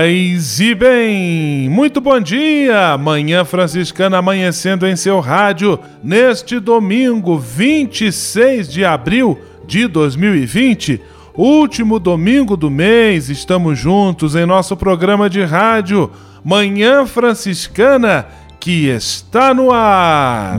Paz e bem! Muito bom dia! Manhã Franciscana amanhecendo em seu rádio neste domingo 26 de abril de 2020. Último domingo do mês, estamos juntos em nosso programa de rádio Manhã Franciscana que está no ar.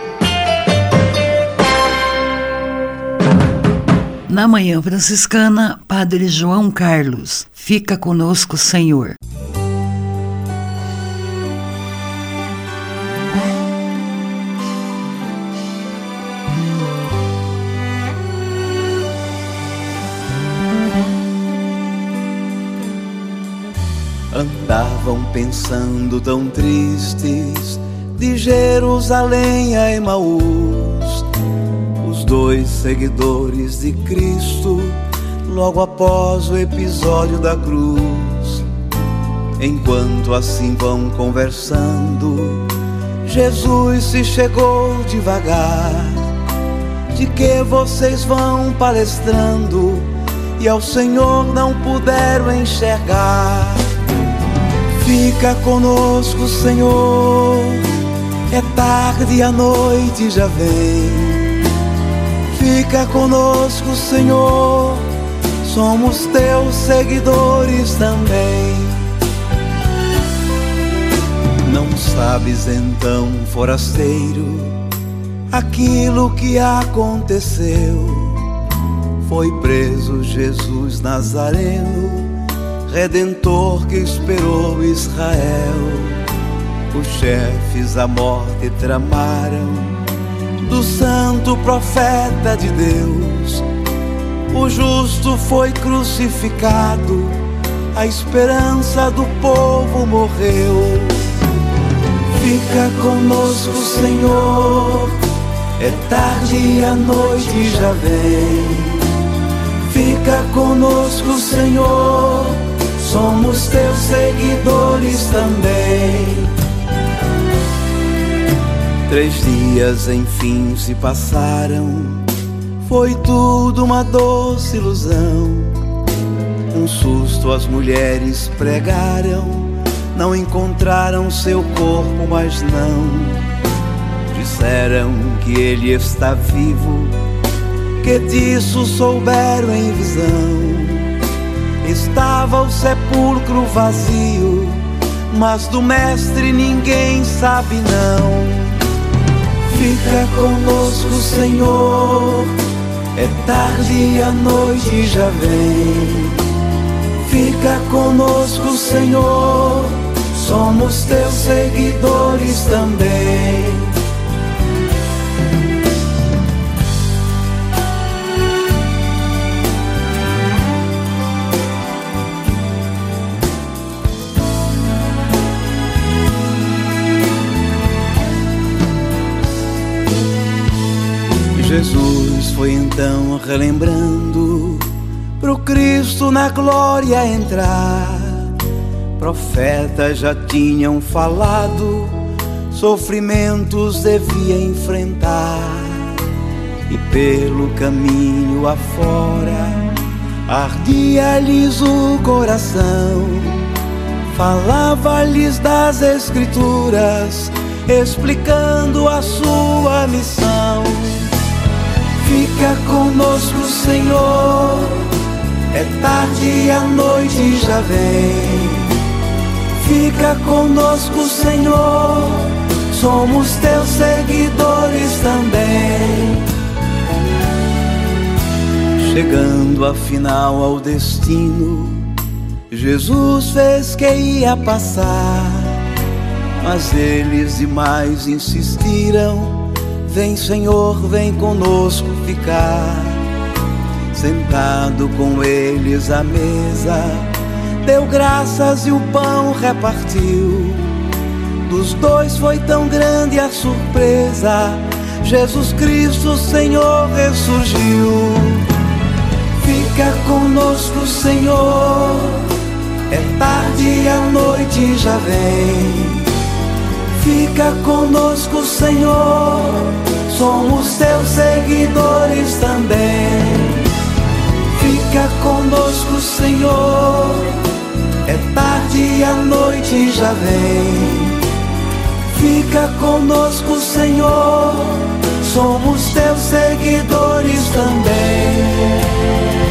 Na Manhã Franciscana, Padre João Carlos, fica conosco, Senhor. Andavam pensando tão tristes de Jerusalém a Emaús, dois seguidores de Cristo, logo após o episódio da cruz. Enquanto assim vão conversando, Jesus se chegou devagar. De que vocês vão palestrando e ao Senhor não puderam enxergar? Fica conosco, Senhor. É tarde e a noite já vem. Fica conosco, Senhor. Somos teus seguidores também. Não sabes então, forasteiro, aquilo que aconteceu. Foi preso Jesus Nazareno Redentor que esperou Israel. Os chefes a morte tramaram do santo profeta de Deus. O justo foi crucificado, a esperança do povo morreu. Fica conosco, Senhor, é tarde e a noite já vem. Fica conosco, Senhor somos teus seguidores também. Três dias enfim se passaram, foi tudo uma doce ilusão. Um susto as mulheres pregaram, não encontraram seu corpo, mas não. Disseram que ele está vivo, que disso souberam em visão Estava o sepulcro vazio, mas do Mestre ninguém sabe não. Fica conosco, Senhor, é tarde e a noite já vem. Fica conosco, Senhor, somos teus seguidores também. Jesus foi então relembrando pro Cristo na glória entrar. Profetas já tinham falado, sofrimentos devia enfrentar. E pelo caminho afora, ardia-lhes o coração. Falava-lhes das Escrituras, explicando a sua missão. Fica conosco, Senhor. É tarde e a noite já vem. Fica conosco, Senhor. Somos teus seguidores também. Chegando afinal ao destino, Jesus fez que ia passar. Mas eles demais insistiram Vem, Senhor, vem conosco ficar. Sentado com eles à mesa, deu graças e o pão repartiu. Dos dois foi tão grande a surpresa. Jesus Cristo, Senhor, ressurgiu. Fica conosco, Senhor. É tarde e a noite já vem. Fica conosco, Senhor. Somos teus seguidores também. Fica conosco, Senhor. É tarde e a noite já vem. Fica conosco, Senhor. Somos teus seguidores também.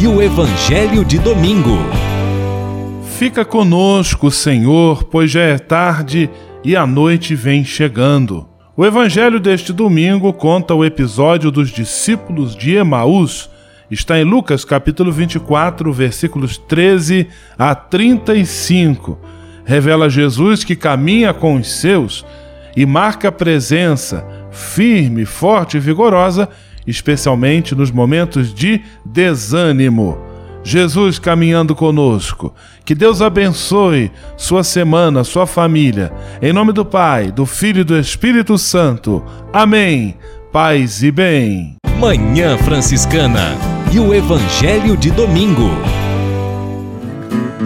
e o Evangelho de Domingo. Fica conosco, Senhor, pois já é tarde e a noite vem chegando. O Evangelho deste domingo conta o episódio dos discípulos de Emaús. Está em Lucas capítulo 24, versículos 13 a 35. Revela Jesus que caminha com os seus e marca a presença firme, forte e vigorosa especialmente nos momentos de desânimo. Jesus caminhando conosco. Que Deus abençoe sua semana, sua família. Em nome do Pai, do Filho e do Espírito Santo. Amém. Paz e bem. Manhã Franciscana e o Evangelho de Domingo.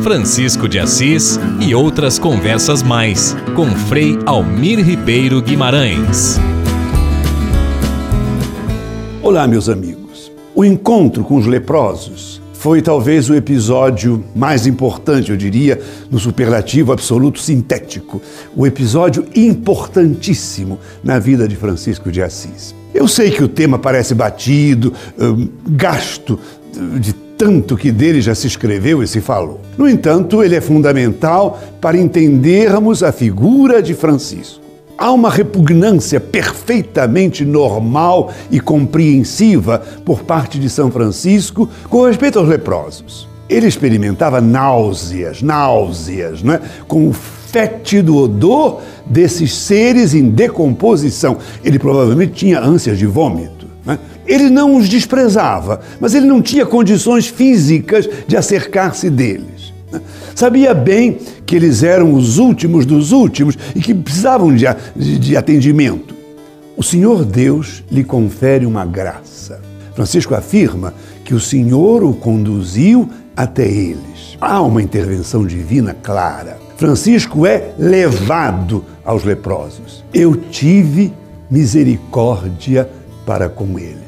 Francisco de Assis e outras conversas mais com Frei Almir Ribeiro Guimarães. Olá, meus amigos. O encontro com os leprosos foi talvez o episódio mais importante, eu diria, no superlativo absoluto sintético, o episódio importantíssimo na vida de Francisco de Assis. Eu sei que o tema parece batido, hum, gasto de tanto que dele já se escreveu e se falou. No entanto, ele é fundamental para entendermos a figura de Francisco. Há uma repugnância perfeitamente normal e compreensiva por parte de São Francisco com respeito aos leprosos. ele experimentava náuseas, náuseas, né? com o fétido odor desses seres em decomposição. Ele provavelmente tinha ânsias de vômito. Né? Ele não os desprezava, mas ele não tinha condições físicas de acercar-se deles. Sabia bem que eles eram os últimos dos últimos e que precisavam de, de, de atendimento. O Senhor Deus lhe confere uma graça. Francisco afirma que o Senhor o conduziu até eles. Há uma intervenção divina clara. Francisco é levado aos leprosos. Eu tive misericórdia para com eles.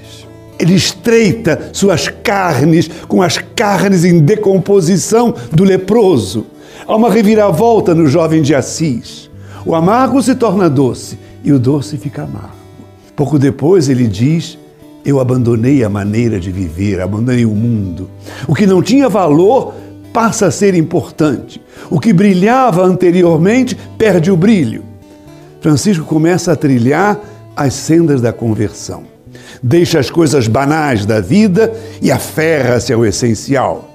Ele estreita suas carnes com as carnes em decomposição do leproso. Há uma reviravolta no jovem de Assis. O amargo se torna doce e o doce fica amargo. Pouco depois ele diz: Eu abandonei a maneira de viver, abandonei o mundo. O que não tinha valor passa a ser importante. O que brilhava anteriormente perde o brilho. Francisco começa a trilhar as sendas da conversão. Deixa as coisas banais da vida e aferra-se ao essencial.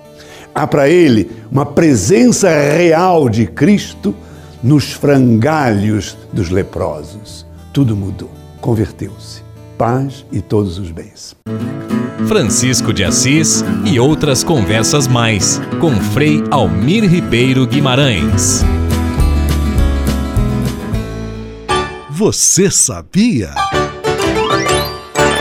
Há para ele uma presença real de Cristo nos frangalhos dos leprosos. Tudo mudou, converteu-se. Paz e todos os bens. Francisco de Assis e outras conversas mais com Frei Almir Ribeiro Guimarães. Você sabia?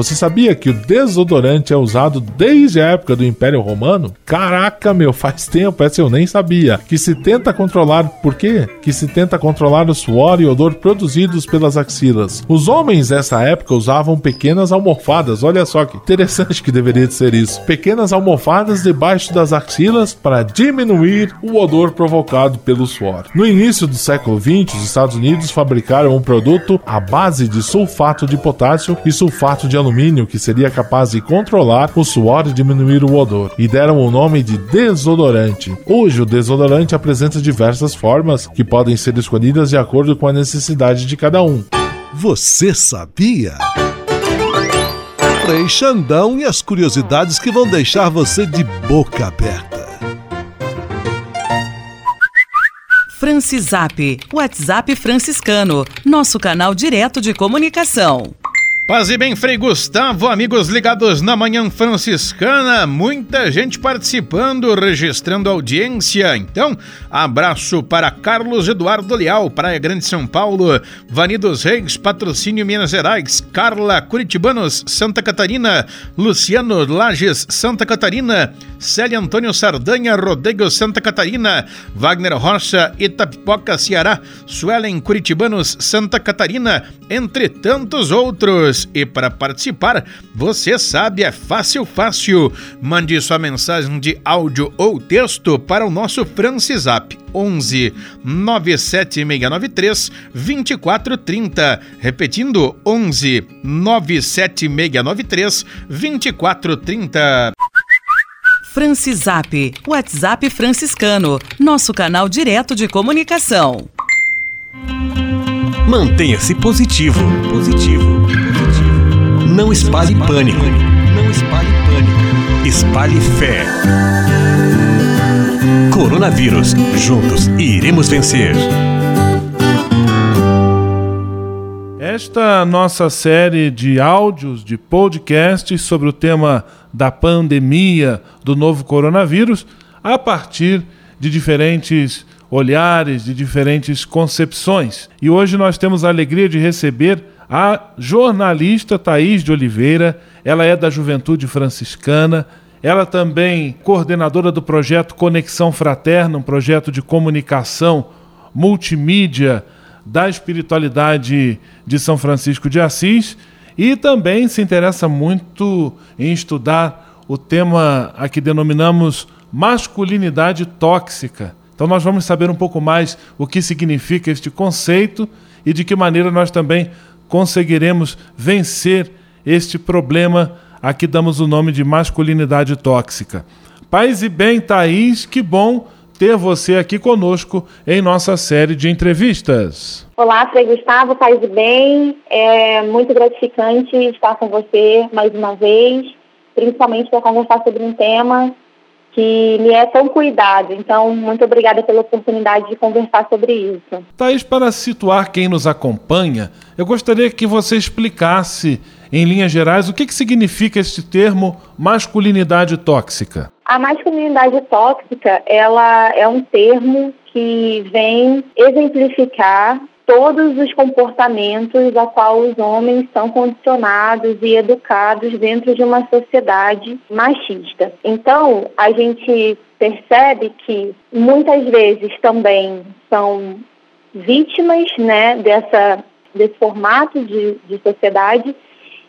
Você sabia que o desodorante é usado desde a época do Império Romano? Caraca, meu, faz tempo, essa eu nem sabia. Que se tenta controlar, por quê? Que se tenta controlar o suor e odor produzidos pelas axilas. Os homens nessa época usavam pequenas almofadas, olha só que interessante que deveria ser isso. Pequenas almofadas debaixo das axilas para diminuir o odor provocado pelo suor. No início do século XX, os Estados Unidos fabricaram um produto à base de sulfato de potássio e sulfato de alumínio que seria capaz de controlar o suor e diminuir o odor, e deram o nome de desodorante. Hoje, o desodorante apresenta diversas formas que podem ser escolhidas de acordo com a necessidade de cada um. Você sabia? Frei Xandão e as curiosidades que vão deixar você de boca aberta. Francisap, WhatsApp franciscano, nosso canal direto de comunicação. Paz e bem, Frei Gustavo, amigos ligados na Manhã Franciscana, muita gente participando, registrando audiência. Então, abraço para Carlos Eduardo Leal, Praia Grande São Paulo, Vani dos Reis, Patrocínio Minas Gerais, Carla Curitibanos, Santa Catarina, Luciano Lages, Santa Catarina, Célia Antônio Sardanha, Rodrigo Santa Catarina, Wagner Rocha, Itapipoca, Ceará, Suelen Curitibanos, Santa Catarina, entre tantos outros. E para participar, você sabe, é fácil, fácil. Mande sua mensagem de áudio ou texto para o nosso Francisap 11 97693 2430. Repetindo, 11 97693 2430. Francisap, WhatsApp franciscano, nosso canal direto de comunicação. Mantenha-se positivo. Positivo. Não espalhe pânico. Não espalhe pânico. Espalhe fé. Coronavírus. Juntos iremos vencer. Esta nossa série de áudios, de podcasts sobre o tema da pandemia do novo coronavírus, a partir de diferentes olhares, de diferentes concepções. E hoje nós temos a alegria de receber a jornalista Thaís de Oliveira, ela é da Juventude Franciscana, ela também coordenadora do projeto Conexão Fraterna, um projeto de comunicação multimídia da espiritualidade de São Francisco de Assis e também se interessa muito em estudar o tema a que denominamos masculinidade tóxica. Então nós vamos saber um pouco mais o que significa este conceito e de que maneira nós também conseguiremos vencer este problema a que damos o nome de masculinidade tóxica. Paz e bem, Thaís, que bom ter você aqui conosco em nossa série de entrevistas. Olá, Frei Gustavo, paz e bem. É muito gratificante estar com você mais uma vez, principalmente para conversar sobre um tema que me é tão cuidado. Então, muito obrigada pela oportunidade de conversar sobre isso. Thaís, para situar quem nos acompanha, eu gostaria que você explicasse, em linhas gerais, o que, que significa este termo masculinidade tóxica. A masculinidade tóxica, ela é um termo que vem exemplificar todos os comportamentos a qual os homens são condicionados e educados dentro de uma sociedade machista. Então, a gente percebe que muitas vezes também são vítimas né, dessa, desse formato de, de sociedade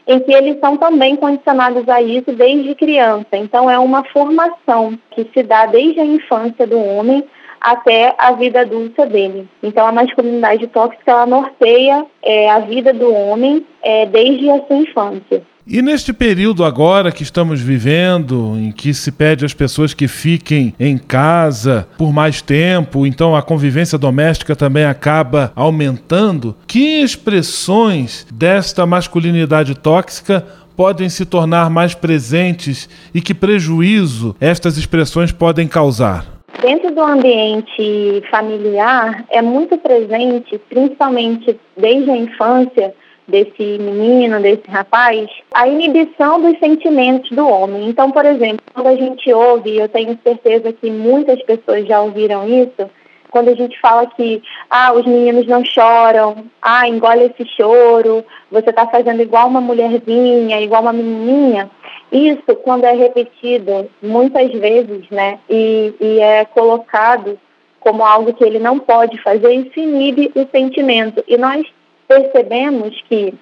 em que eles são também condicionados a isso desde criança. Então, é uma formação que se dá desde a infância do homem até a vida adulta dele. Então, a masculinidade tóxica ela norteia é, a vida do homem é, desde a sua infância. E neste período agora que estamos vivendo, em que se pede às pessoas que fiquem em casa por mais tempo, então a convivência doméstica também acaba aumentando, que expressões desta masculinidade tóxica podem se tornar mais presentes e que prejuízo estas expressões podem causar? Dentro do ambiente familiar, é muito presente, principalmente desde a infância desse menino, desse rapaz, a inibição dos sentimentos do homem. Então, por exemplo, quando a gente ouve, eu tenho certeza que muitas pessoas já ouviram isso, quando a gente fala que ah, os meninos não choram, ah, engole esse choro, você está fazendo igual uma mulherzinha, igual uma menininha, isso, quando é repetido muitas vezes, né, e, e é colocado como algo que ele não pode fazer, isso inibe o sentimento. E nós percebemos que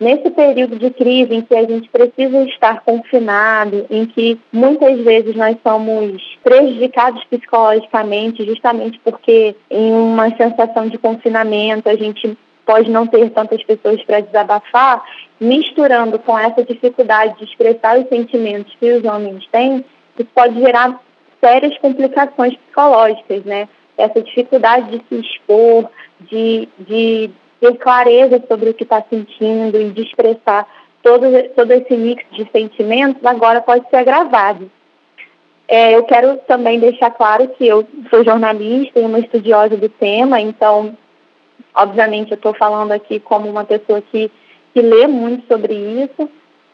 nesse período de crise em que a gente precisa estar confinado, em que muitas vezes nós somos prejudicados psicologicamente, justamente porque em uma sensação de confinamento a gente pode não ter tantas pessoas para desabafar, misturando com essa dificuldade de expressar os sentimentos que os homens têm, isso pode gerar sérias complicações psicológicas, né? Essa dificuldade de se expor, de, de ter clareza sobre o que está sentindo e de expressar todo, todo esse mix de sentimentos, agora pode ser agravado. É, eu quero também deixar claro que eu sou jornalista e uma estudiosa do tema, então, obviamente, eu estou falando aqui como uma pessoa que que lê muito sobre isso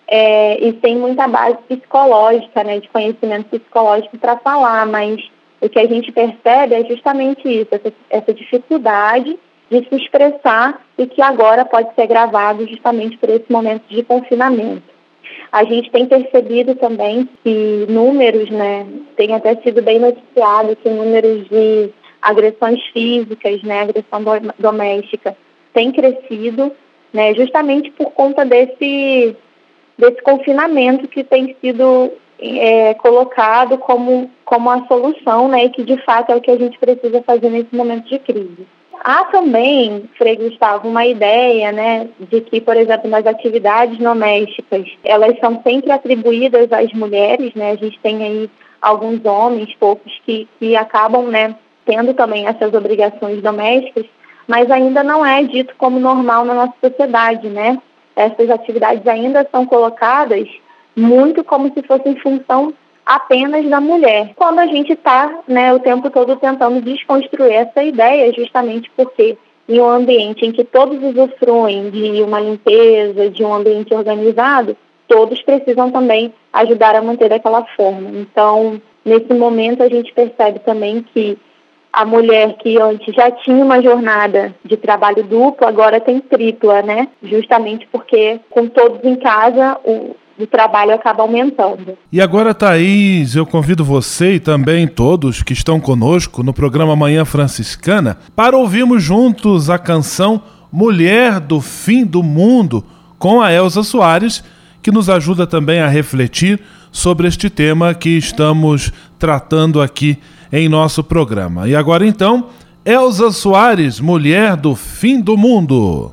é, e tem muita base psicológica, né, de conhecimento psicológico para falar, mas o que a gente percebe é justamente isso, essa, essa dificuldade de se expressar e que agora pode ser gravado justamente por esse momento de confinamento. A gente tem percebido também que números, né, tem até sido bem noticiado que números de agressões físicas, né, agressão doméstica, tem crescido né, justamente por conta desse, desse confinamento que tem sido é, colocado como, como a solução, né, e que de fato é o que a gente precisa fazer nesse momento de crise. Há também, Frei Gustavo, uma ideia né, de que, por exemplo, nas atividades domésticas, elas são sempre atribuídas às mulheres, né? A gente tem aí alguns homens, poucos, que, que acabam né, tendo também essas obrigações domésticas, mas ainda não é dito como normal na nossa sociedade, né? Essas atividades ainda são colocadas muito como se fossem função apenas da mulher. Quando a gente está né, o tempo todo tentando desconstruir essa ideia, justamente porque em um ambiente em que todos usufruem de uma limpeza, de um ambiente organizado, todos precisam também ajudar a manter aquela forma. Então, nesse momento, a gente percebe também que a mulher que antes já tinha uma jornada de trabalho duplo, agora tem tripla, né? Justamente porque com todos em casa, o, o trabalho acaba aumentando. E agora, Thaís, eu convido você e também todos que estão conosco no programa Manhã Franciscana para ouvirmos juntos a canção Mulher do Fim do Mundo com a Elza Soares, que nos ajuda também a refletir sobre este tema que estamos tratando aqui em nosso programa. E agora então, Elza Soares, mulher do fim do mundo.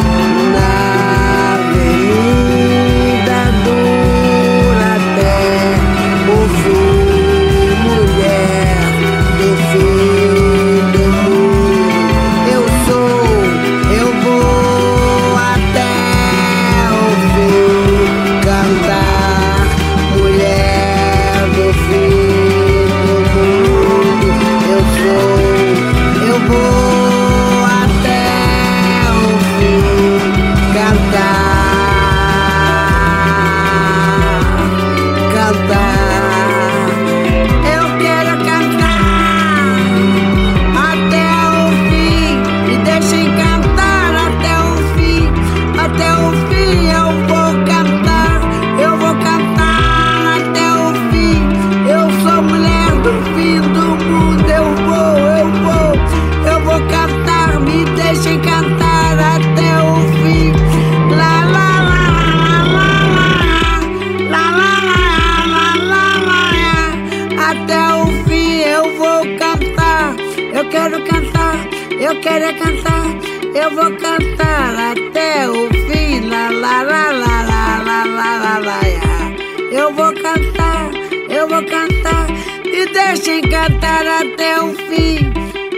Cantar até o fim.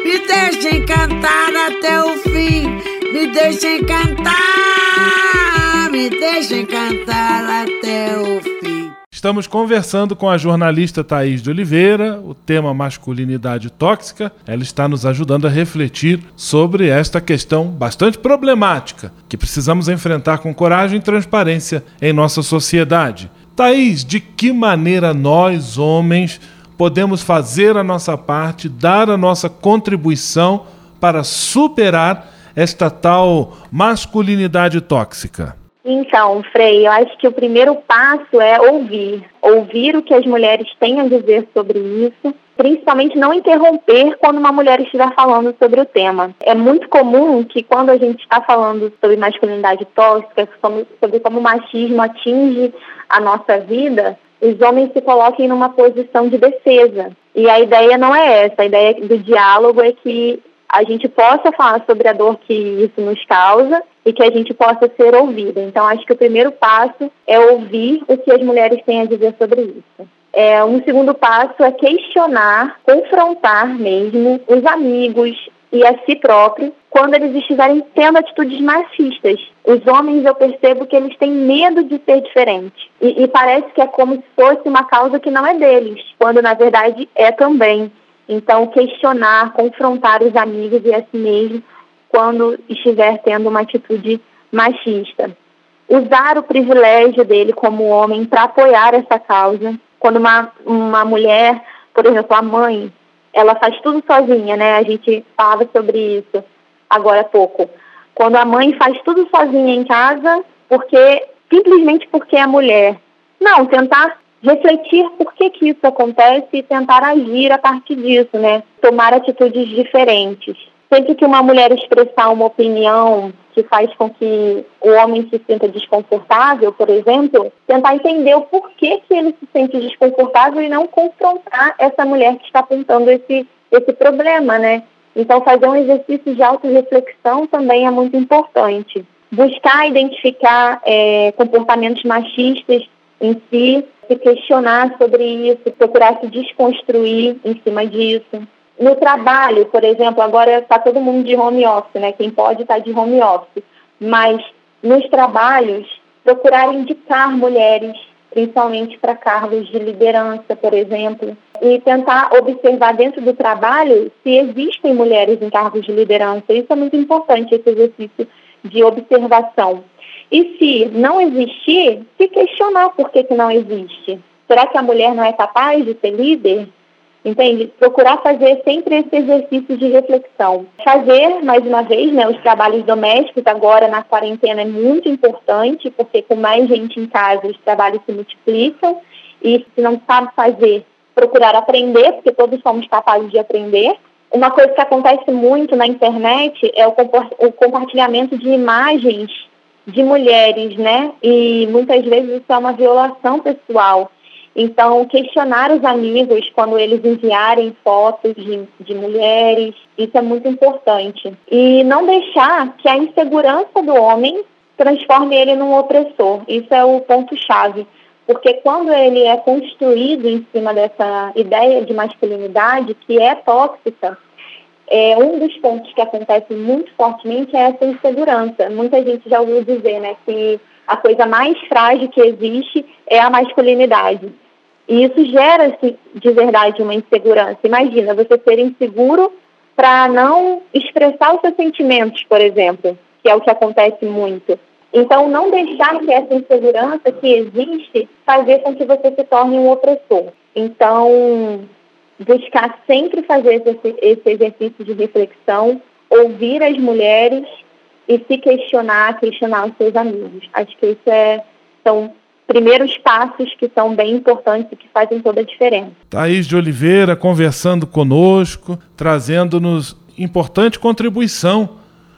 Me deixem cantar até o fim. Me deixem cantar. Me deixem cantar até o fim. Estamos conversando com a jornalista Thaís de Oliveira, o tema masculinidade tóxica. Ela está nos ajudando a refletir sobre esta questão bastante problemática que precisamos enfrentar com coragem e transparência em nossa sociedade. Thaís, de que maneira nós, homens, podemos fazer a nossa parte, dar a nossa contribuição para superar esta tal masculinidade tóxica? Então, Frei, eu acho que o primeiro passo é ouvir. Ouvir o que as mulheres têm a dizer sobre isso, principalmente não interromper quando uma mulher estiver falando sobre o tema. É muito comum que quando a gente está falando sobre masculinidade tóxica, sobre, como o machismo atinge a nossa vida, os homens se coloquem numa posição de defesa. E a ideia não é essa, a ideia do diálogo é que a gente possa falar sobre a dor que isso nos causa e que a gente possa ser ouvida. Então, acho que o primeiro passo é ouvir o que as mulheres têm a dizer sobre isso. É, um segundo passo é questionar, confrontar mesmo os amigos e a si próprio quando eles estiverem tendo atitudes machistas. Os homens, eu percebo que eles têm medo de ser diferente. E, e parece que é como se fosse uma causa que não é deles, quando na verdade é também. Então, questionar, confrontar os amigos e a si mesmo quando estiver tendo uma atitude machista. Usar o privilégio dele como homem para apoiar essa causa. Quando uma, uma mulher, por exemplo, a mãe, ela faz tudo sozinha, né? A gente falava sobre isso agora há pouco. Quando a mãe faz tudo sozinha em casa, porque simplesmente porque é mulher. Não, tentar refletir por que, que isso acontece e tentar agir a partir disso, né? Tomar atitudes diferentes sempre que uma mulher expressar uma opinião que faz com que o homem se sinta desconfortável, por exemplo, tentar entender o porquê que ele se sente desconfortável e não confrontar essa mulher que está apontando esse, esse problema, né? Então, fazer um exercício de autorreflexão também é muito importante. Buscar identificar é, comportamentos machistas em si, se questionar sobre isso, procurar se desconstruir em cima disso. No trabalho, por exemplo, agora está todo mundo de home office, né? Quem pode está de home office. Mas nos trabalhos, procurar indicar mulheres, principalmente para cargos de liderança, por exemplo, e tentar observar dentro do trabalho se existem mulheres em cargos de liderança. Isso é muito importante, esse exercício de observação. E se não existir, se questionar por que, que não existe. Será que a mulher não é capaz de ser líder? Entende? Procurar fazer sempre esse exercício de reflexão. Fazer, mais uma vez, né, os trabalhos domésticos agora na quarentena é muito importante, porque com mais gente em casa os trabalhos se multiplicam e se não sabe fazer, procurar aprender, porque todos somos capazes de aprender. Uma coisa que acontece muito na internet é o, o compartilhamento de imagens de mulheres, né? E muitas vezes isso é uma violação pessoal. Então, questionar os amigos quando eles enviarem fotos de, de mulheres, isso é muito importante. E não deixar que a insegurança do homem transforme ele num opressor. Isso é o ponto-chave. Porque quando ele é construído em cima dessa ideia de masculinidade, que é tóxica, é, um dos pontos que acontece muito fortemente é essa insegurança. Muita gente já ouviu dizer né, que a coisa mais frágil que existe é a masculinidade. E isso gera assim, de verdade uma insegurança. Imagina você ser inseguro para não expressar os seus sentimentos, por exemplo, que é o que acontece muito. Então, não deixar que essa insegurança que existe fazer com que você se torne um opressor. Então, buscar sempre fazer esse, esse exercício de reflexão, ouvir as mulheres e se questionar, questionar os seus amigos. Acho que isso é, são primeiros passos que são bem importantes e que fazem toda a diferença. Thaís de Oliveira conversando conosco, trazendo-nos importante contribuição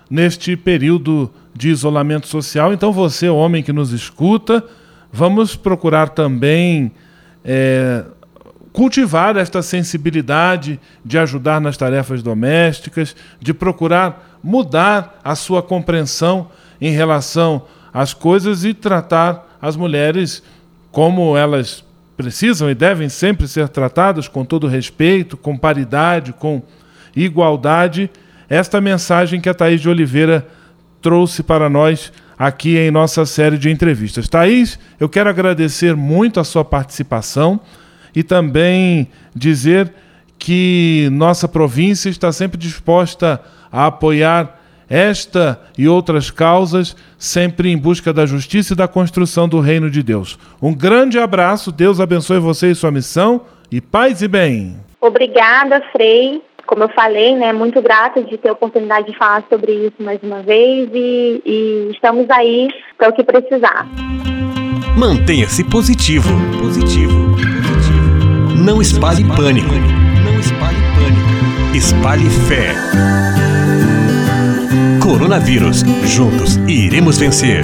neste período de isolamento social. Então, você, homem que nos escuta, vamos procurar também é, cultivar esta sensibilidade de ajudar nas tarefas domésticas, de procurar mudar a sua compreensão em relação às coisas e tratar as mulheres como elas precisam e devem sempre ser tratadas com todo respeito, com paridade, com igualdade. Esta mensagem que a Thaís de Oliveira trouxe para nós aqui em nossa série de entrevistas. Thaís, eu quero agradecer muito a sua participação e também dizer que nossa província está sempre disposta a apoiar esta e outras causas, sempre em busca da justiça e da construção do reino de Deus. Um grande abraço, Deus abençoe você e sua missão, e paz e bem. Obrigada, Frei. Como eu falei, né, muito grata de ter a oportunidade de falar sobre isso mais uma vez e, e estamos aí para o que precisar. Mantenha-se positivo. Positivo. positivo. Não espalhe pânico. Não espalhe pânico. Espalhe fé. Coronavírus. Juntos iremos vencer.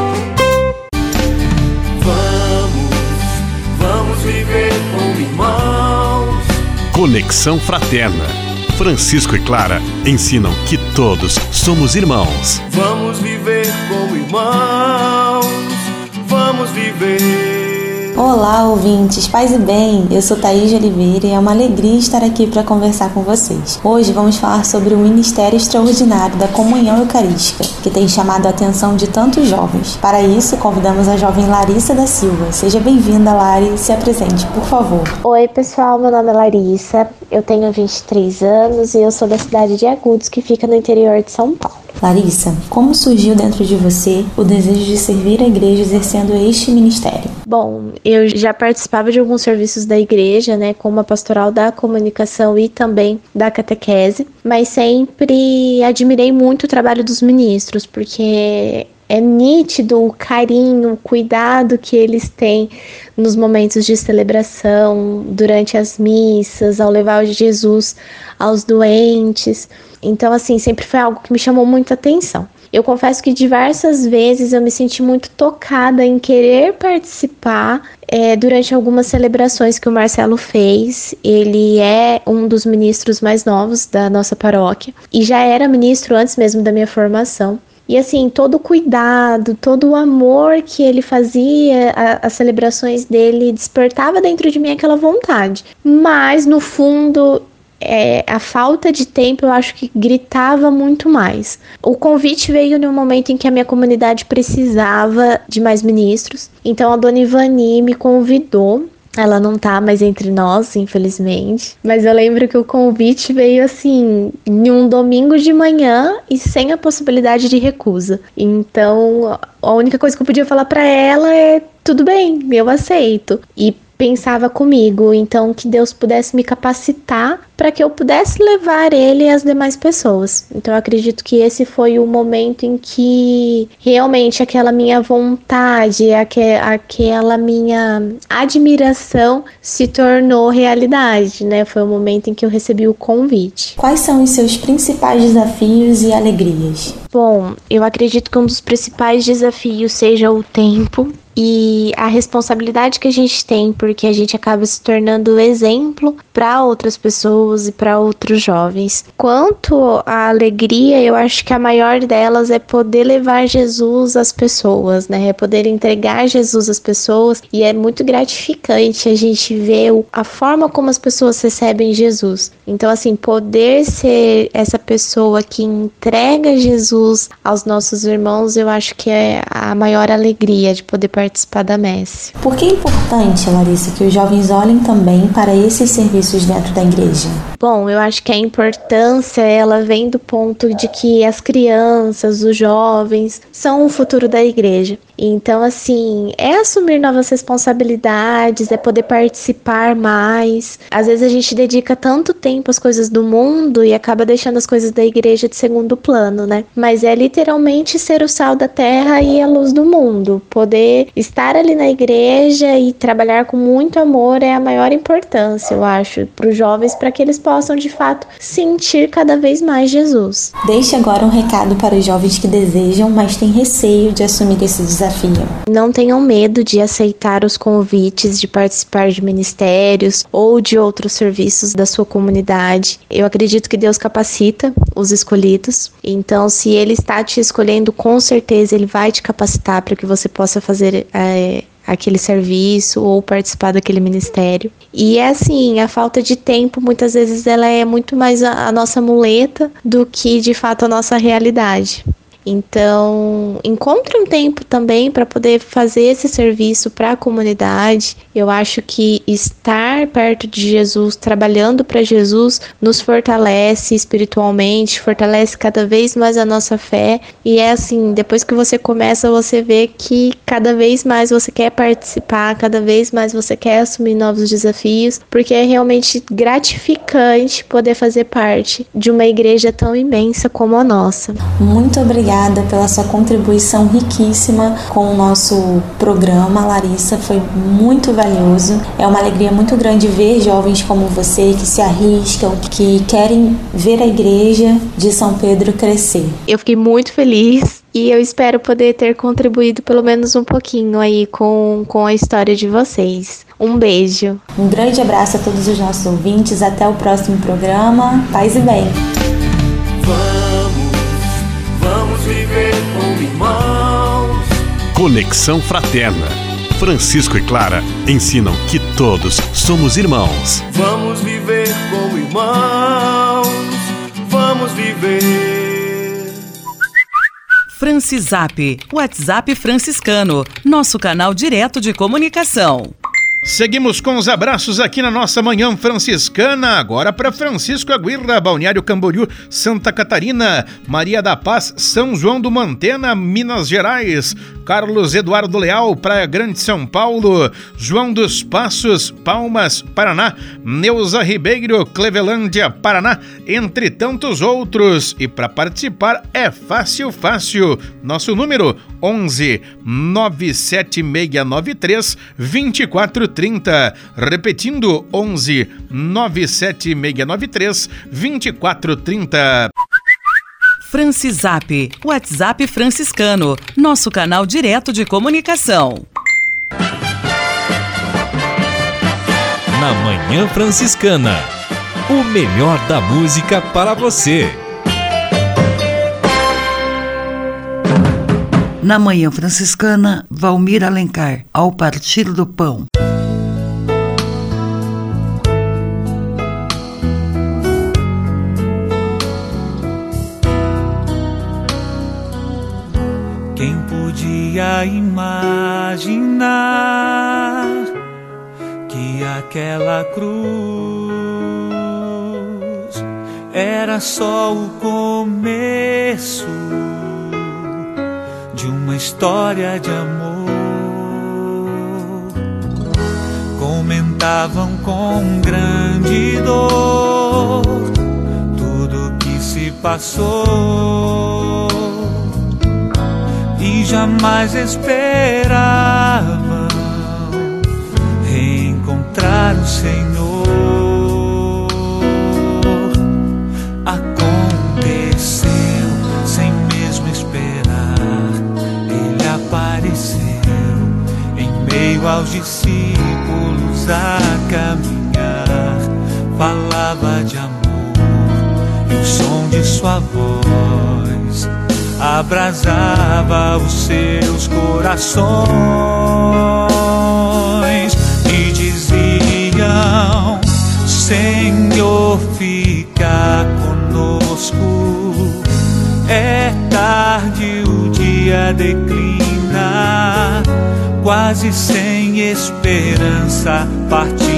Conexão Fraterna. Francisco e Clara ensinam que todos somos irmãos. Vamos viver como irmãos. Vamos viver. Olá, ouvintes, paz e bem. Eu sou Thaís Oliveira e é uma alegria estar aqui para conversar com vocês. Hoje vamos falar sobre o Ministério Extraordinário da Comunhão Eucarística, que tem chamado a atenção de tantos jovens. Para isso, convidamos a jovem Larissa da Silva. Seja bem-vinda, Lari. Se apresente, por favor. Oi, pessoal. Meu nome é Larissa. Eu tenho 23 anos e eu sou da cidade de Agudos, que fica no interior de São Paulo. Larissa, como surgiu dentro de você o desejo de servir a igreja exercendo este ministério? Bom, eu já participava de alguns serviços da igreja, né, como a pastoral da comunicação e também da catequese, mas sempre admirei muito o trabalho dos ministros, porque é nítido o carinho, o cuidado que eles têm nos momentos de celebração, durante as missas, ao levar Jesus aos doentes. Então, assim, sempre foi algo que me chamou muita atenção. Eu confesso que diversas vezes eu me senti muito tocada em querer participar é, durante algumas celebrações que o Marcelo fez. Ele é um dos ministros mais novos da nossa paróquia e já era ministro antes mesmo da minha formação. E assim, todo o cuidado, todo o amor que ele fazia, a, as celebrações dele despertava dentro de mim aquela vontade. Mas no fundo, é, a falta de tempo eu acho que gritava muito mais. O convite veio no momento em que a minha comunidade precisava de mais ministros, então a dona Ivani me convidou ela não tá mais entre nós, infelizmente. Mas eu lembro que o convite veio assim, em um domingo de manhã e sem a possibilidade de recusa. Então, a única coisa que eu podia falar para ela é: tudo bem, eu aceito. E pensava comigo, então que Deus pudesse me capacitar para que eu pudesse levar ele às demais pessoas. Então eu acredito que esse foi o momento em que realmente aquela minha vontade, aquela minha admiração se tornou realidade, né? Foi o momento em que eu recebi o convite. Quais são os seus principais desafios e alegrias? Bom, eu acredito que um dos principais desafios seja o tempo e a responsabilidade que a gente tem, porque a gente acaba se tornando exemplo para outras pessoas e para outros jovens. Quanto à alegria, eu acho que a maior delas é poder levar Jesus às pessoas, né? É poder entregar Jesus às pessoas e é muito gratificante a gente ver a forma como as pessoas recebem Jesus. Então, assim, poder ser essa pessoa que entrega Jesus aos nossos irmãos, eu acho que é a maior alegria de poder participar da messe. Por que é importante, Larissa, que os jovens olhem também para esses serviços dentro da igreja? Bom, eu acho que a importância ela vem do ponto de que as crianças, os jovens são o futuro da igreja. Então, assim, é assumir novas responsabilidades, é poder participar mais. Às vezes a gente dedica tanto tempo às coisas do mundo e acaba deixando as coisas da igreja de segundo plano, né? Mas é literalmente ser o sal da terra e a luz do mundo. Poder estar ali na igreja e trabalhar com muito amor é a maior importância, eu acho, para os jovens, para que eles possam de fato sentir cada vez mais Jesus. Deixe agora um recado para os jovens que desejam, mas têm receio de assumir esse desafio. Não tenham medo de aceitar os convites de participar de ministérios ou de outros serviços da sua comunidade. Eu acredito que Deus capacita os escolhidos. Então, se Ele está te escolhendo, com certeza Ele vai te capacitar para que você possa fazer é, aquele serviço ou participar daquele ministério. E é assim, a falta de tempo muitas vezes ela é muito mais a, a nossa muleta do que de fato a nossa realidade. Então, encontre um tempo também para poder fazer esse serviço para a comunidade. Eu acho que estar perto de Jesus, trabalhando para Jesus, nos fortalece espiritualmente, fortalece cada vez mais a nossa fé. E é assim, depois que você começa, você vê que cada vez mais você quer participar, cada vez mais você quer assumir novos desafios, porque é realmente gratificante poder fazer parte de uma igreja tão imensa como a nossa. Muito obrigada pela sua contribuição riquíssima com o nosso programa, Larissa. Foi muito valioso. É uma alegria muito grande ver jovens como você que se arriscam, que querem ver a igreja de São Pedro crescer. Eu fiquei muito feliz e eu espero poder ter contribuído pelo menos um pouquinho aí com, com a história de vocês. Um beijo. Um grande abraço a todos os nossos ouvintes. Até o próximo programa. Paz e bem. Viver como irmãos. Conexão Fraterna. Francisco e Clara ensinam que todos somos irmãos. Vamos viver como irmãos. Vamos viver. Francisap, WhatsApp franciscano, nosso canal direto de comunicação. Seguimos com os abraços aqui na nossa manhã franciscana, agora para Francisco Aguirra, Balneário Camboriú, Santa Catarina, Maria da Paz, São João do Mantena, Minas Gerais, Carlos Eduardo Leal, Praia Grande, São Paulo, João dos Passos, Palmas, Paraná, Neuza Ribeiro, Clevelândia, Paraná, entre tantos outros. E para participar é fácil, fácil. Nosso número 11 97693 2430. Repetindo 11 97693 2430. Francisap, WhatsApp franciscano, nosso canal direto de comunicação. Na Manhã Franciscana, o melhor da música para você. Na Manhã Franciscana, Valmir Alencar, ao partir do pão. Podia imaginar que aquela cruz era só o começo de uma história de amor? Comentavam com grande dor tudo que se passou jamais esperavam reencontrar o Senhor. Aconteceu sem mesmo esperar, Ele apareceu em meio aos discípulos a caminhar, falava de amor e o som de sua voz abrasava os seus corações e diziam: Senhor, fica conosco. É tarde, o dia declina, quase sem esperança, partimos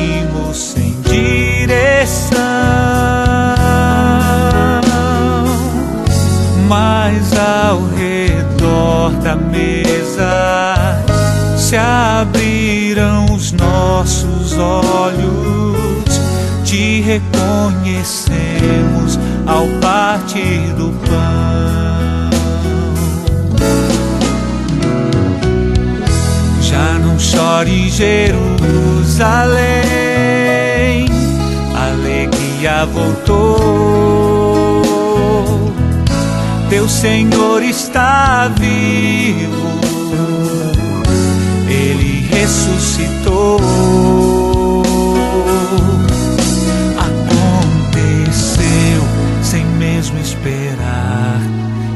ao redor da mesa se abriram os nossos olhos, te reconhecemos ao partir do pão. Já não chore Jerusalém, alegria voltou teu Senhor está vivo, Ele ressuscitou. Aconteceu sem mesmo esperar,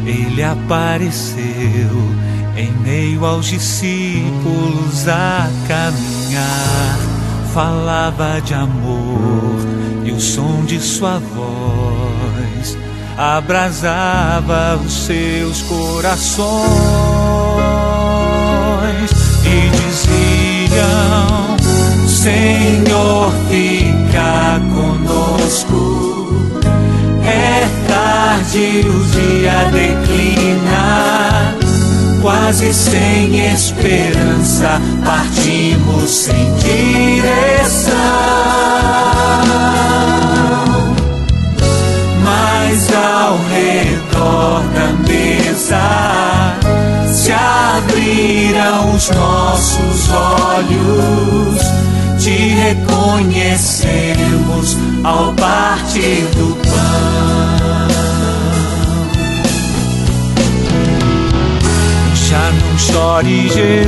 Ele apareceu em meio aos discípulos a caminhar. Falava de amor e o som de sua voz abrasava os seus corações e diziam: Senhor, fica conosco. É tarde, o dia declina, quase sem esperança, partimos sem direção. Redor da mesa se abriram os nossos olhos, te reconhecemos ao partir do pão. Já não chore Jerusalém.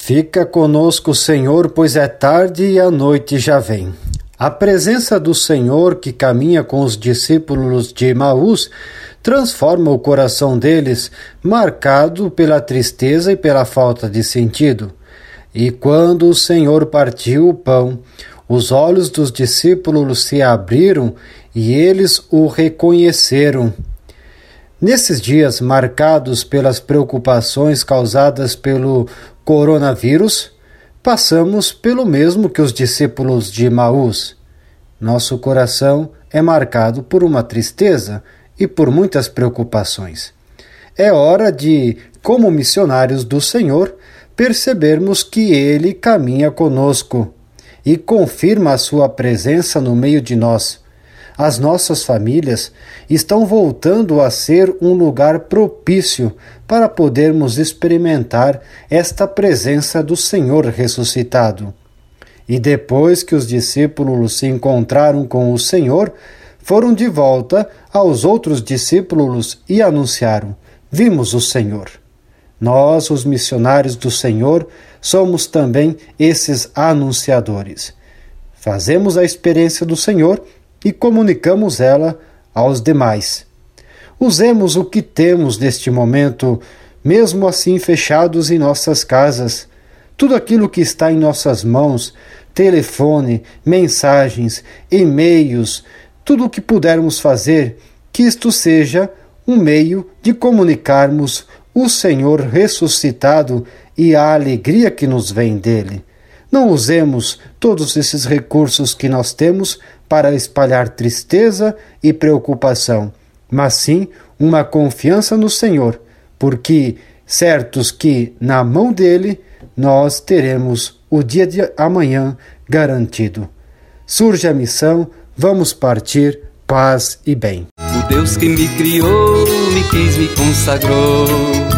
Fica conosco, Senhor, pois é tarde e a noite já vem. A presença do Senhor que caminha com os discípulos de Emaús transforma o coração deles, marcado pela tristeza e pela falta de sentido. E quando o Senhor partiu o pão, os olhos dos discípulos se abriram e eles o reconheceram. Nesses dias marcados pelas preocupações causadas pelo coronavírus, passamos pelo mesmo que os discípulos de Maús. Nosso coração é marcado por uma tristeza e por muitas preocupações. É hora de, como missionários do Senhor, percebermos que Ele caminha conosco e confirma a Sua presença no meio de nós as nossas famílias estão voltando a ser um lugar propício para podermos experimentar esta presença do Senhor ressuscitado. E depois que os discípulos se encontraram com o Senhor, foram de volta aos outros discípulos e anunciaram: Vimos o Senhor. Nós, os missionários do Senhor, somos também esses anunciadores. Fazemos a experiência do Senhor e comunicamos ela aos demais. Usemos o que temos neste momento, mesmo assim fechados em nossas casas. Tudo aquilo que está em nossas mãos, telefone, mensagens, e-mails, tudo o que pudermos fazer, que isto seja um meio de comunicarmos o Senhor ressuscitado e a alegria que nos vem dele. Não usemos todos esses recursos que nós temos para espalhar tristeza e preocupação, mas sim uma confiança no Senhor, porque certos que na mão dele nós teremos o dia de amanhã garantido. Surge a missão, vamos partir, paz e bem. Deus que me criou, me quis, me consagrou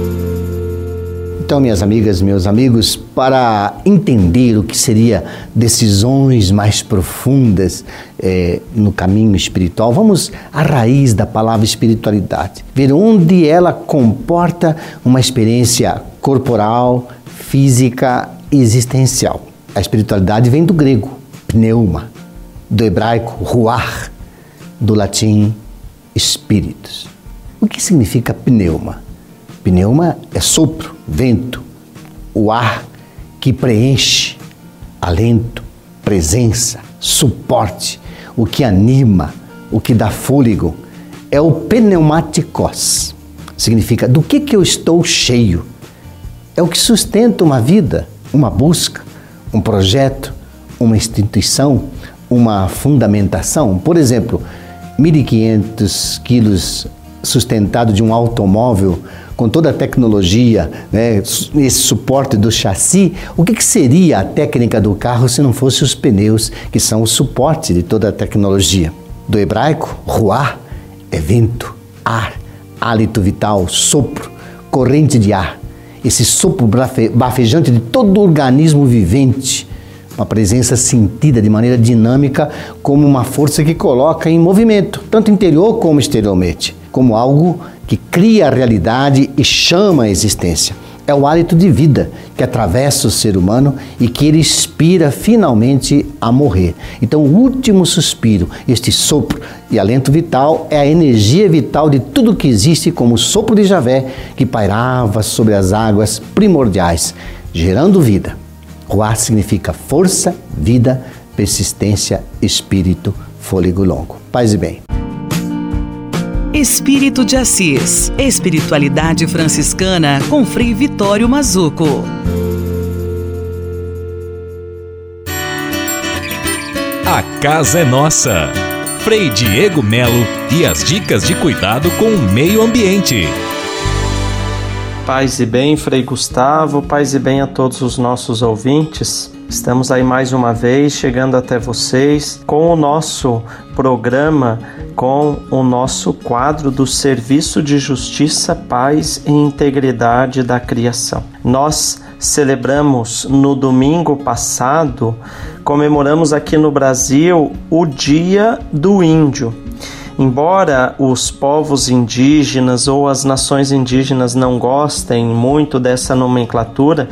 Então, minhas amigas, meus amigos, para entender o que seria decisões mais profundas eh, no caminho espiritual, vamos à raiz da palavra espiritualidade, ver onde ela comporta uma experiência corporal, física e existencial. A espiritualidade vem do grego, pneuma, do hebraico, ruar, do latim, espíritos. O que significa pneuma? Pneuma é sopro, vento, o ar que preenche, alento, presença, suporte, o que anima, o que dá fôlego. É o pneumáticos. Significa do que, que eu estou cheio. É o que sustenta uma vida, uma busca, um projeto, uma instituição, uma fundamentação. Por exemplo, 1.500 quilos sustentado de um automóvel com toda a tecnologia, né, esse suporte do chassi, o que, que, seria a técnica do carro se não fosse os pneus, que são o suporte de toda a tecnologia? Do hebraico, ruar é vento, ar, hálito vital, sopro, corrente de ar. Esse sopro bafejante de todo o organismo vivente, uma presença sentida de maneira dinâmica como uma força que coloca em movimento, tanto interior como exteriormente, como algo que cria a realidade e chama a existência. É o hálito de vida que atravessa o ser humano e que ele inspira finalmente a morrer. Então, o último suspiro, este sopro e alento vital, é a energia vital de tudo que existe, como o sopro de Javé que pairava sobre as águas primordiais, gerando vida. Ruar significa força, vida, persistência, espírito, fôlego longo. Paz e bem. Espírito de Assis, Espiritualidade Franciscana com Frei Vitório Mazuco. A casa é nossa. Frei Diego Melo e as dicas de cuidado com o meio ambiente. Paz e bem, Frei Gustavo, paz e bem a todos os nossos ouvintes. Estamos aí mais uma vez chegando até vocês com o nosso programa, com o nosso quadro do Serviço de Justiça, Paz e Integridade da Criação. Nós celebramos no domingo passado, comemoramos aqui no Brasil o Dia do Índio. Embora os povos indígenas ou as nações indígenas não gostem muito dessa nomenclatura,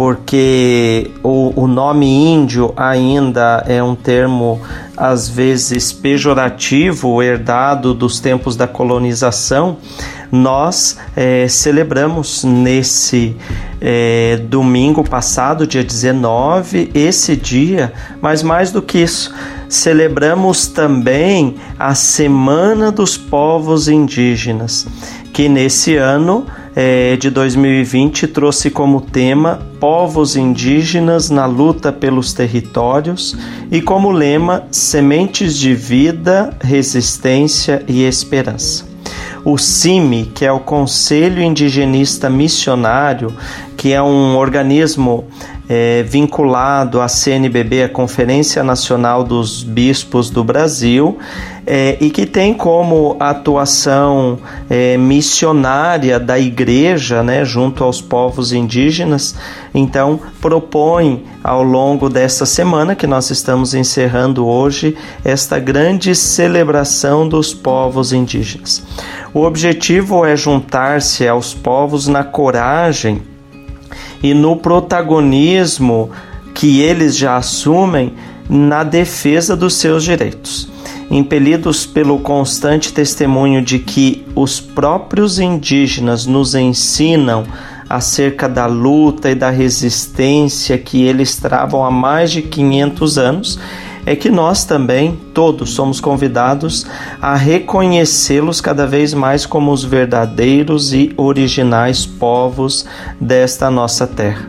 porque o, o nome índio ainda é um termo às vezes pejorativo, herdado dos tempos da colonização, nós é, celebramos nesse é, domingo passado, dia 19, esse dia, mas mais do que isso, celebramos também a Semana dos Povos Indígenas, que nesse ano é, de 2020 trouxe como tema Povos Indígenas na Luta pelos Territórios e como lema Sementes de Vida, Resistência e Esperança. o CIMI, que é o Conselho Indigenista Missionário, que é um organismo é, vinculado à CNBB, a Conferência Nacional dos Bispos do Brasil, é, e que tem como atuação é, missionária da igreja né, junto aos povos indígenas. Então, propõe ao longo desta semana que nós estamos encerrando hoje esta grande celebração dos povos indígenas. O objetivo é juntar-se aos povos na coragem e no protagonismo que eles já assumem na defesa dos seus direitos. Impelidos pelo constante testemunho de que os próprios indígenas nos ensinam acerca da luta e da resistência que eles travam há mais de 500 anos, é que nós também, todos, somos convidados a reconhecê-los cada vez mais como os verdadeiros e originais povos desta nossa terra.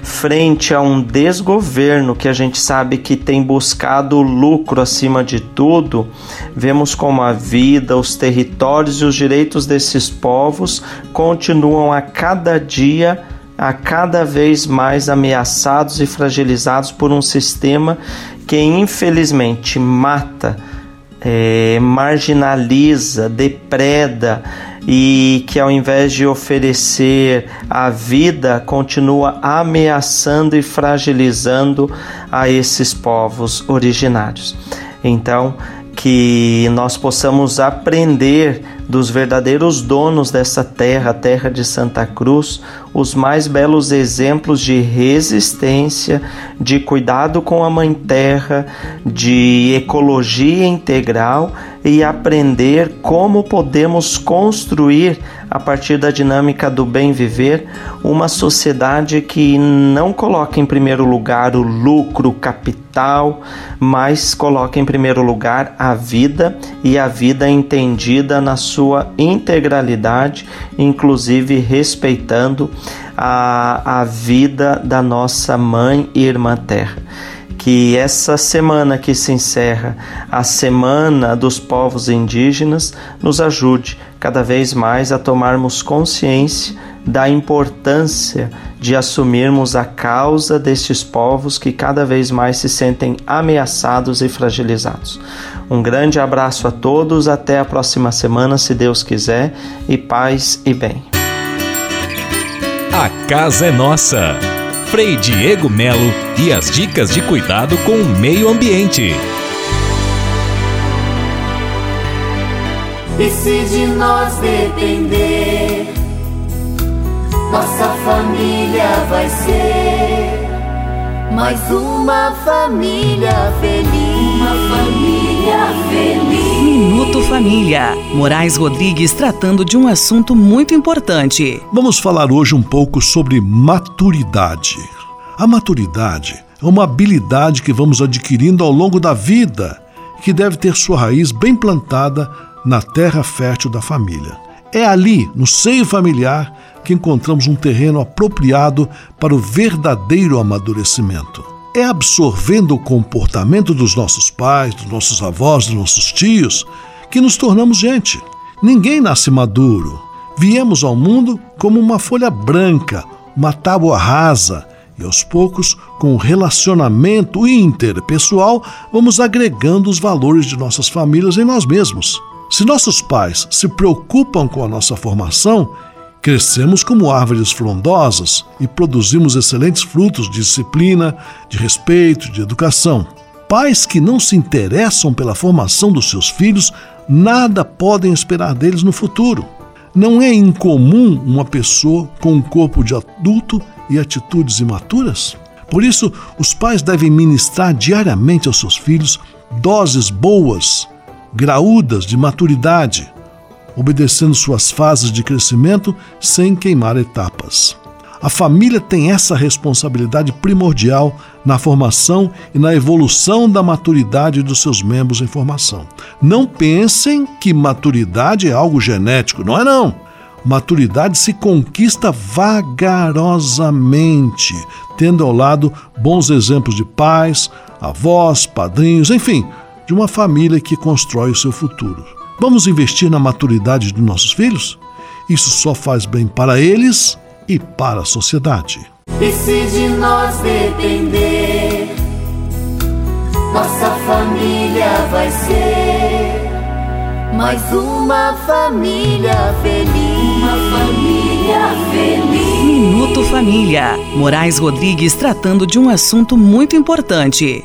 Frente a um desgoverno que a gente sabe que tem buscado lucro acima de tudo, vemos como a vida, os territórios e os direitos desses povos continuam a cada dia a cada vez mais ameaçados e fragilizados por um sistema que infelizmente mata, é, marginaliza, depreda e que ao invés de oferecer a vida, continua ameaçando e fragilizando a esses povos originários. Então, que nós possamos aprender dos verdadeiros donos dessa terra, a terra de Santa Cruz, os mais belos exemplos de resistência, de cuidado com a Mãe Terra, de ecologia integral e aprender como podemos construir, a partir da dinâmica do bem viver, uma sociedade que não coloca em primeiro lugar o lucro, capital, mas coloca em primeiro lugar a vida e a vida entendida na sua integralidade, inclusive respeitando a, a vida da nossa mãe e irmã terra. Que essa semana que se encerra, a Semana dos Povos Indígenas, nos ajude cada vez mais a tomarmos consciência da importância de assumirmos a causa destes povos que cada vez mais se sentem ameaçados e fragilizados. Um grande abraço a todos, até a próxima semana, se Deus quiser, e paz e bem. A casa é nossa. Frei Diego Melo e as dicas de cuidado com o meio ambiente. E se de nós depender, nossa família vai ser mais uma família feliz. Uma família feliz. Minuto Família. Moraes Rodrigues tratando de um assunto muito importante. Vamos falar hoje um pouco sobre maturidade. A maturidade é uma habilidade que vamos adquirindo ao longo da vida, que deve ter sua raiz bem plantada na terra fértil da família. É ali, no seio familiar, que encontramos um terreno apropriado para o verdadeiro amadurecimento. É absorvendo o comportamento dos nossos pais, dos nossos avós, dos nossos tios, que nos tornamos gente. Ninguém nasce maduro. Viemos ao mundo como uma folha branca, uma tábua rasa, e aos poucos, com o relacionamento interpessoal, vamos agregando os valores de nossas famílias em nós mesmos. Se nossos pais se preocupam com a nossa formação, crescemos como árvores frondosas e produzimos excelentes frutos de disciplina, de respeito, de educação. Pais que não se interessam pela formação dos seus filhos nada podem esperar deles no futuro. Não é incomum uma pessoa com um corpo de adulto e atitudes imaturas? Por isso, os pais devem ministrar diariamente aos seus filhos doses boas, graúdas de maturidade, obedecendo suas fases de crescimento sem queimar etapas. A família tem essa responsabilidade primordial na formação e na evolução da maturidade dos seus membros em formação. Não pensem que maturidade é algo genético, não é não. Maturidade se conquista vagarosamente, tendo ao lado bons exemplos de pais, avós, padrinhos, enfim, de uma família que constrói o seu futuro. Vamos investir na maturidade dos nossos filhos? Isso só faz bem para eles e para a sociedade. E se de nós depender, nossa família vai ser mais uma família feliz. Uma família feliz. Minuto Família. Moraes Rodrigues tratando de um assunto muito importante.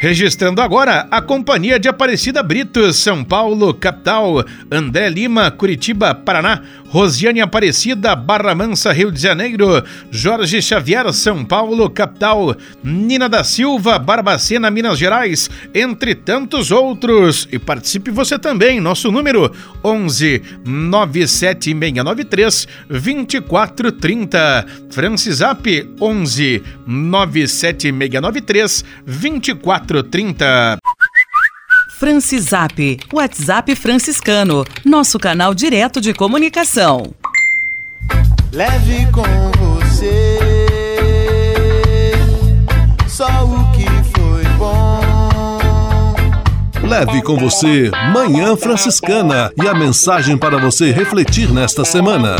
Registrando agora a Companhia de Aparecida Brito, São Paulo, capital, André Lima, Curitiba, Paraná, Rosiane Aparecida, Barra Mansa, Rio de Janeiro, Jorge Xavier, São Paulo, capital, Nina da Silva, Barbacena, Minas Gerais, entre tantos outros. E participe você também, nosso número 11 97693 2430. Francisap 11 97693 2430. Francisap, WhatsApp franciscano, nosso canal direto de comunicação. Leve com você só o que foi bom. Leve com você Manhã Franciscana e a mensagem para você refletir nesta semana.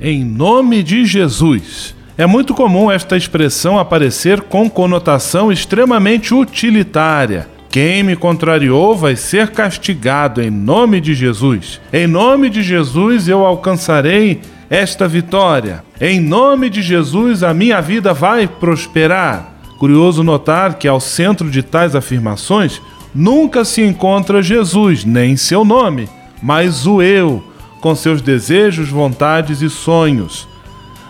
Em nome de Jesus. É muito comum esta expressão aparecer com conotação extremamente utilitária. Quem me contrariou vai ser castigado em nome de Jesus. Em nome de Jesus eu alcançarei esta vitória. Em nome de Jesus a minha vida vai prosperar. Curioso notar que ao centro de tais afirmações nunca se encontra Jesus, nem seu nome, mas o eu, com seus desejos, vontades e sonhos.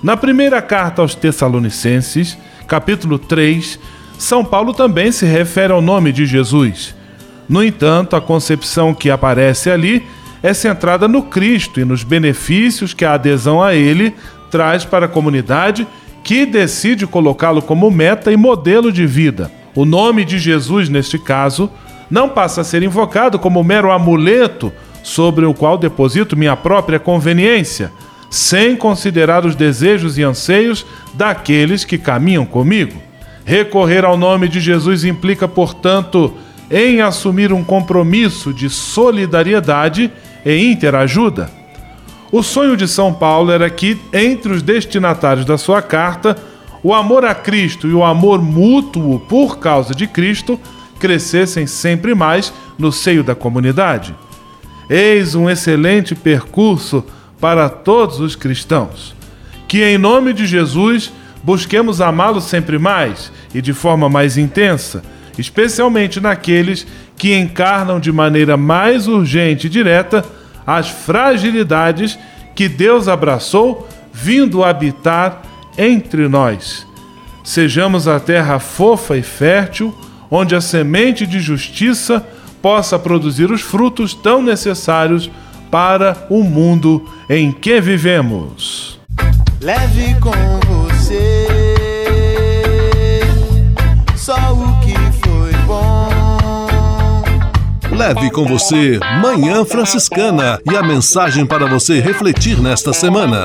Na primeira carta aos Tessalonicenses, capítulo 3, São Paulo também se refere ao nome de Jesus. No entanto, a concepção que aparece ali é centrada no Cristo e nos benefícios que a adesão a ele traz para a comunidade que decide colocá-lo como meta e modelo de vida. O nome de Jesus, neste caso, não passa a ser invocado como mero amuleto sobre o qual deposito minha própria conveniência sem considerar os desejos e anseios daqueles que caminham comigo. Recorrer ao nome de Jesus implica, portanto, em assumir um compromisso de solidariedade e interajuda. O sonho de São Paulo era que, entre os destinatários da sua carta, o amor a Cristo e o amor mútuo por causa de Cristo crescessem sempre mais no seio da comunidade. Eis um excelente percurso para todos os cristãos. Que em nome de Jesus busquemos amá-lo sempre mais e de forma mais intensa, especialmente naqueles que encarnam de maneira mais urgente e direta as fragilidades que Deus abraçou, vindo habitar entre nós. Sejamos a terra fofa e fértil, onde a semente de justiça possa produzir os frutos tão necessários para o mundo em que vivemos. Leve com você só o que foi bom. Leve com você Manhã Franciscana e a mensagem para você refletir nesta semana.